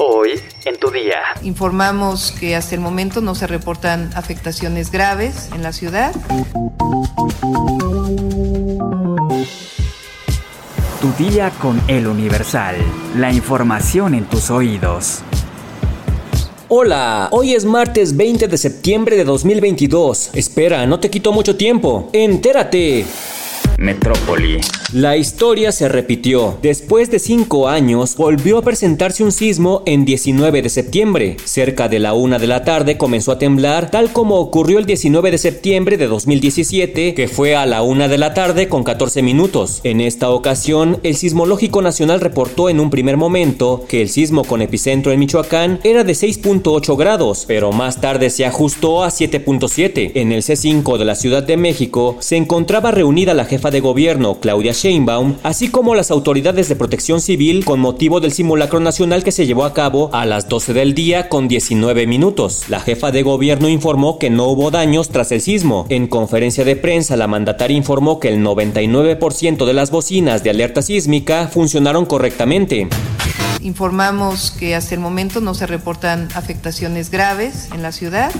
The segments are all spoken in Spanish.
Hoy en tu día. Informamos que hasta el momento no se reportan afectaciones graves en la ciudad. Tu día con el Universal. La información en tus oídos. Hola, hoy es martes 20 de septiembre de 2022. Espera, no te quito mucho tiempo. Entérate. Metrópoli. La historia se repitió. Después de cinco años, volvió a presentarse un sismo en 19 de septiembre. Cerca de la una de la tarde comenzó a temblar, tal como ocurrió el 19 de septiembre de 2017, que fue a la una de la tarde con 14 minutos. En esta ocasión, el Sismológico Nacional reportó en un primer momento que el sismo con epicentro en Michoacán era de 6.8 grados, pero más tarde se ajustó a 7.7. En el C5 de la Ciudad de México se encontraba reunida la jefa de gobierno, Claudia Sheinbaum, así como las autoridades de protección civil con motivo del simulacro nacional que se llevó a cabo a las 12 del día con 19 minutos. La jefa de gobierno informó que no hubo daños tras el sismo. En conferencia de prensa, la mandataria informó que el 99% de las bocinas de alerta sísmica funcionaron correctamente. Informamos que hasta el momento no se reportan afectaciones graves en la ciudad.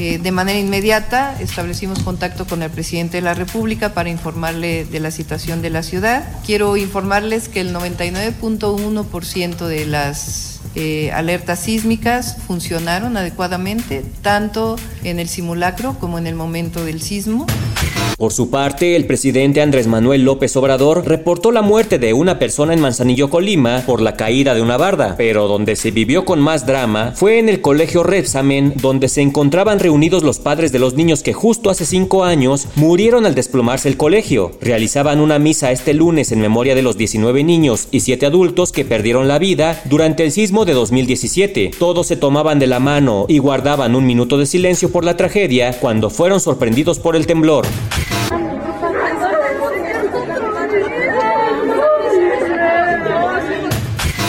Eh, de manera inmediata establecimos contacto con el presidente de la República para informarle de la situación de la ciudad. Quiero informarles que el 99.1% de las eh, alertas sísmicas funcionaron adecuadamente, tanto en el simulacro como en el momento del sismo. Por su parte, el presidente Andrés Manuel López Obrador reportó la muerte de una persona en Manzanillo, Colima, por la caída de una barda, pero donde se vivió con más drama fue en el colegio Repsamen, donde se encontraban reunidos los padres de los niños que justo hace cinco años murieron al desplomarse el colegio. Realizaban una misa este lunes en memoria de los 19 niños y 7 adultos que perdieron la vida durante el sismo de 2017. Todos se tomaban de la mano y guardaban un minuto de silencio por la tragedia cuando fueron sorprendidos por el temblor.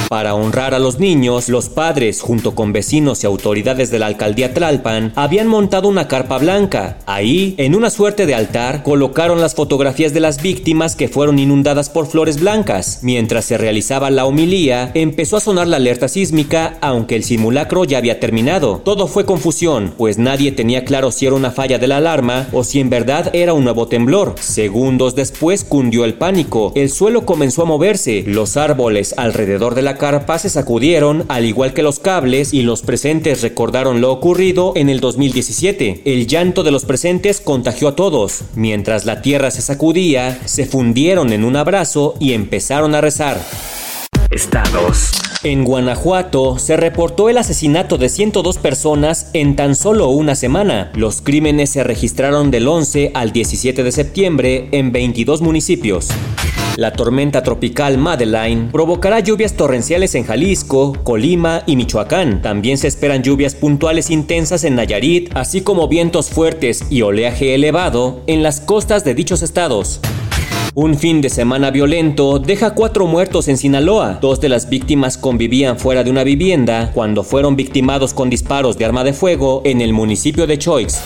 Para honrar a los niños, los padres, junto con vecinos y autoridades de la alcaldía Tlalpan, habían montado una carpa blanca. Ahí, en una suerte de altar, colocaron las fotografías de las víctimas que fueron inundadas por flores blancas. Mientras se realizaba la homilía, empezó a sonar la alerta sísmica, aunque el simulacro ya había terminado. Todo fue confusión, pues nadie tenía claro si era una falla de la alarma o si en verdad era un nuevo temblor. Segundos después cundió el pánico. El suelo comenzó a moverse, los árboles alrededor de la carpa se sacudieron, al igual que los cables, y los presentes recordaron lo ocurrido en el 2017. El llanto de los presentes contagió a todos. Mientras la tierra se sacudía, se fundieron en un abrazo y empezaron a rezar. Estados. En Guanajuato se reportó el asesinato de 102 personas en tan solo una semana. Los crímenes se registraron del 11 al 17 de septiembre en 22 municipios. La tormenta tropical Madeline provocará lluvias torrenciales en Jalisco, Colima y Michoacán. También se esperan lluvias puntuales intensas en Nayarit, así como vientos fuertes y oleaje elevado en las costas de dichos estados. Un fin de semana violento deja cuatro muertos en Sinaloa. Dos de las víctimas convivían fuera de una vivienda cuando fueron victimados con disparos de arma de fuego en el municipio de Choix.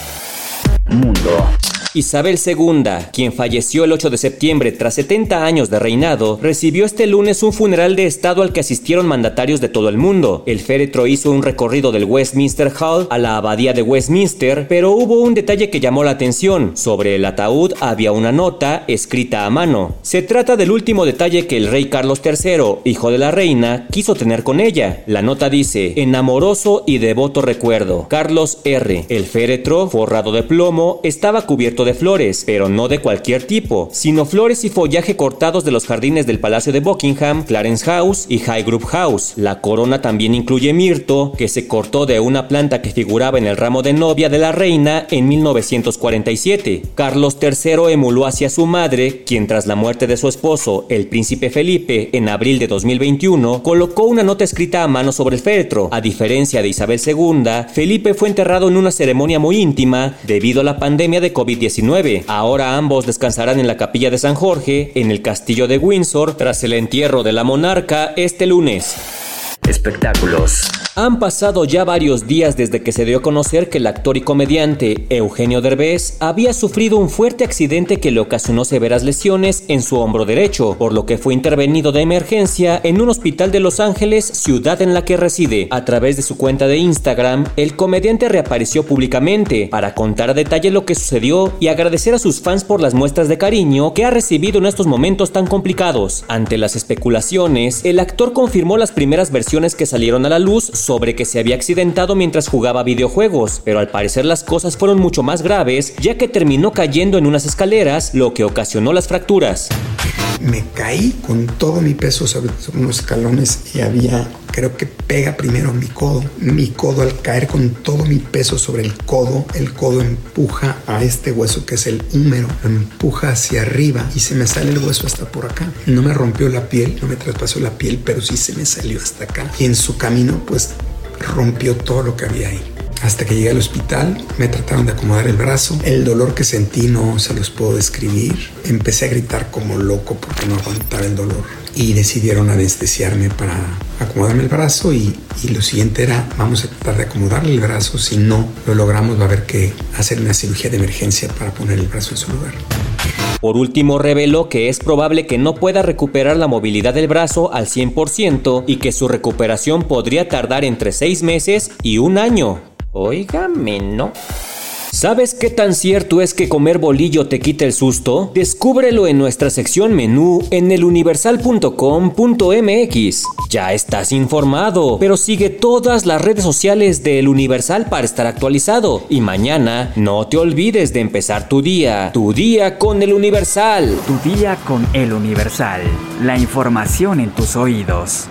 Mundo. Isabel II, quien falleció el 8 de septiembre tras 70 años de reinado, recibió este lunes un funeral de Estado al que asistieron mandatarios de todo el mundo. El féretro hizo un recorrido del Westminster Hall a la abadía de Westminster, pero hubo un detalle que llamó la atención. Sobre el ataúd había una nota escrita a mano. Se trata del último detalle que el rey Carlos III, hijo de la reina, quiso tener con ella. La nota dice, en amoroso y devoto recuerdo, Carlos R. El féretro, forrado de plomo, estaba cubierto de flores, pero no de cualquier tipo, sino flores y follaje cortados de los jardines del Palacio de Buckingham, Clarence House y Highgrove House. La corona también incluye mirto, que se cortó de una planta que figuraba en el ramo de novia de la reina en 1947. Carlos III emuló hacia su madre, quien tras la muerte de su esposo, el príncipe Felipe, en abril de 2021, colocó una nota escrita a mano sobre el féretro. A diferencia de Isabel II, Felipe fue enterrado en una ceremonia muy íntima debido a la pandemia de COVID-19 Ahora ambos descansarán en la capilla de San Jorge, en el castillo de Windsor, tras el entierro de la monarca este lunes. Espectáculos. Han pasado ya varios días desde que se dio a conocer que el actor y comediante Eugenio Derbez había sufrido un fuerte accidente que le ocasionó severas lesiones en su hombro derecho, por lo que fue intervenido de emergencia en un hospital de Los Ángeles, ciudad en la que reside. A través de su cuenta de Instagram, el comediante reapareció públicamente para contar a detalle lo que sucedió y agradecer a sus fans por las muestras de cariño que ha recibido en estos momentos tan complicados. Ante las especulaciones, el actor confirmó las primeras versiones que salieron a la luz sobre que se había accidentado mientras jugaba videojuegos, pero al parecer las cosas fueron mucho más graves ya que terminó cayendo en unas escaleras, lo que ocasionó las fracturas. Me caí con todo mi peso sobre, unos escalones y había, creo que pega primero mi codo. Mi codo al caer con todo mi peso sobre el codo, el codo empuja a este hueso que es el húmero, empuja hacia arriba y se me sale el hueso hasta por acá. No me rompió la piel, no me traspasó la piel, pero sí se me salió hasta acá. Y en su camino, pues rompió todo lo que había ahí. Hasta que llegué al hospital, me trataron de acomodar el brazo. El dolor que sentí no se los puedo describir. Empecé a gritar como loco porque no aguantaba el dolor. Y decidieron anestesiarme para acomodarme el brazo y, y, lo siguiente era vamos a tratar de acomodarle el brazo. Si no lo logramos va a haber que hacer una cirugía de emergencia para poner el brazo en su lugar. Por último, reveló que es probable que no pueda recuperar la movilidad del brazo al 100% y que su recuperación podría tardar entre 6 meses y un año. Óigame, ¿no? ¿Sabes qué tan cierto es que comer bolillo te quita el susto? Descúbrelo en nuestra sección menú en eluniversal.com.mx. Ya estás informado, pero sigue todas las redes sociales de El Universal para estar actualizado. Y mañana no te olvides de empezar tu día, tu día con El Universal. Tu día con El Universal. La información en tus oídos.